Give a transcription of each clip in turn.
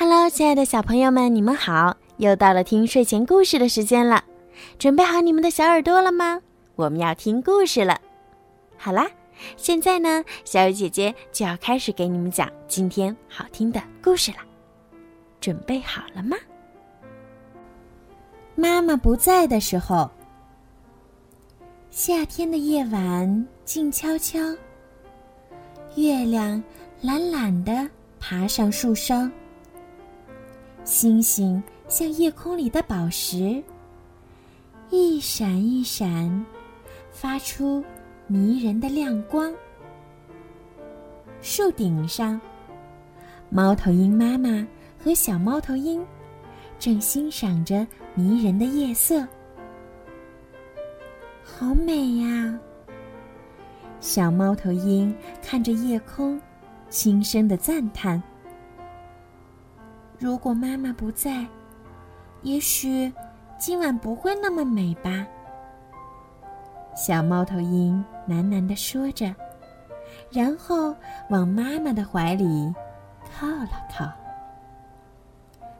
Hello，亲爱的小朋友们，你们好！又到了听睡前故事的时间了，准备好你们的小耳朵了吗？我们要听故事了。好啦，现在呢，小雨姐姐就要开始给你们讲今天好听的故事了。准备好了吗？妈妈不在的时候，夏天的夜晚静悄悄，月亮懒懒的爬上树梢。星星像夜空里的宝石，一闪一闪，发出迷人的亮光。树顶上，猫头鹰妈妈和小猫头鹰正欣赏着迷人的夜色，好美呀！小猫头鹰看着夜空，轻声的赞叹。如果妈妈不在，也许今晚不会那么美吧。小猫头鹰喃喃地说着，然后往妈妈的怀里靠了靠。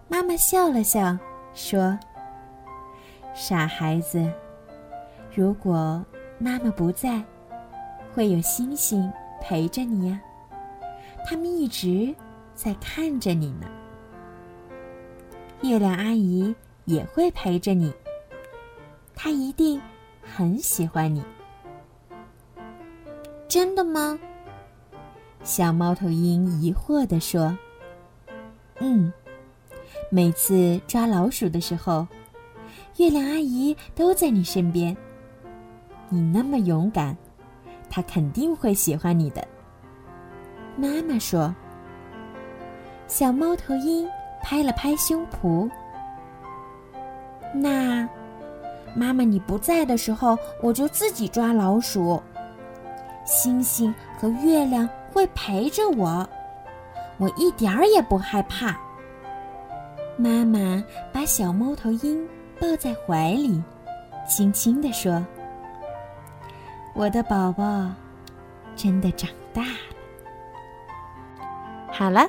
妈妈笑了笑，说：“傻孩子，如果妈妈不在，会有星星陪着你呀，他们一直在看着你呢。”月亮阿姨也会陪着你，她一定很喜欢你。真的吗？小猫头鹰疑惑地说：“嗯，每次抓老鼠的时候，月亮阿姨都在你身边。你那么勇敢，她肯定会喜欢你的。”妈妈说：“小猫头鹰。”拍了拍胸脯。那，妈妈你不在的时候，我就自己抓老鼠。星星和月亮会陪着我，我一点儿也不害怕。妈妈把小猫头鹰抱在怀里，轻轻地说：“我的宝宝，真的长大了。”好了。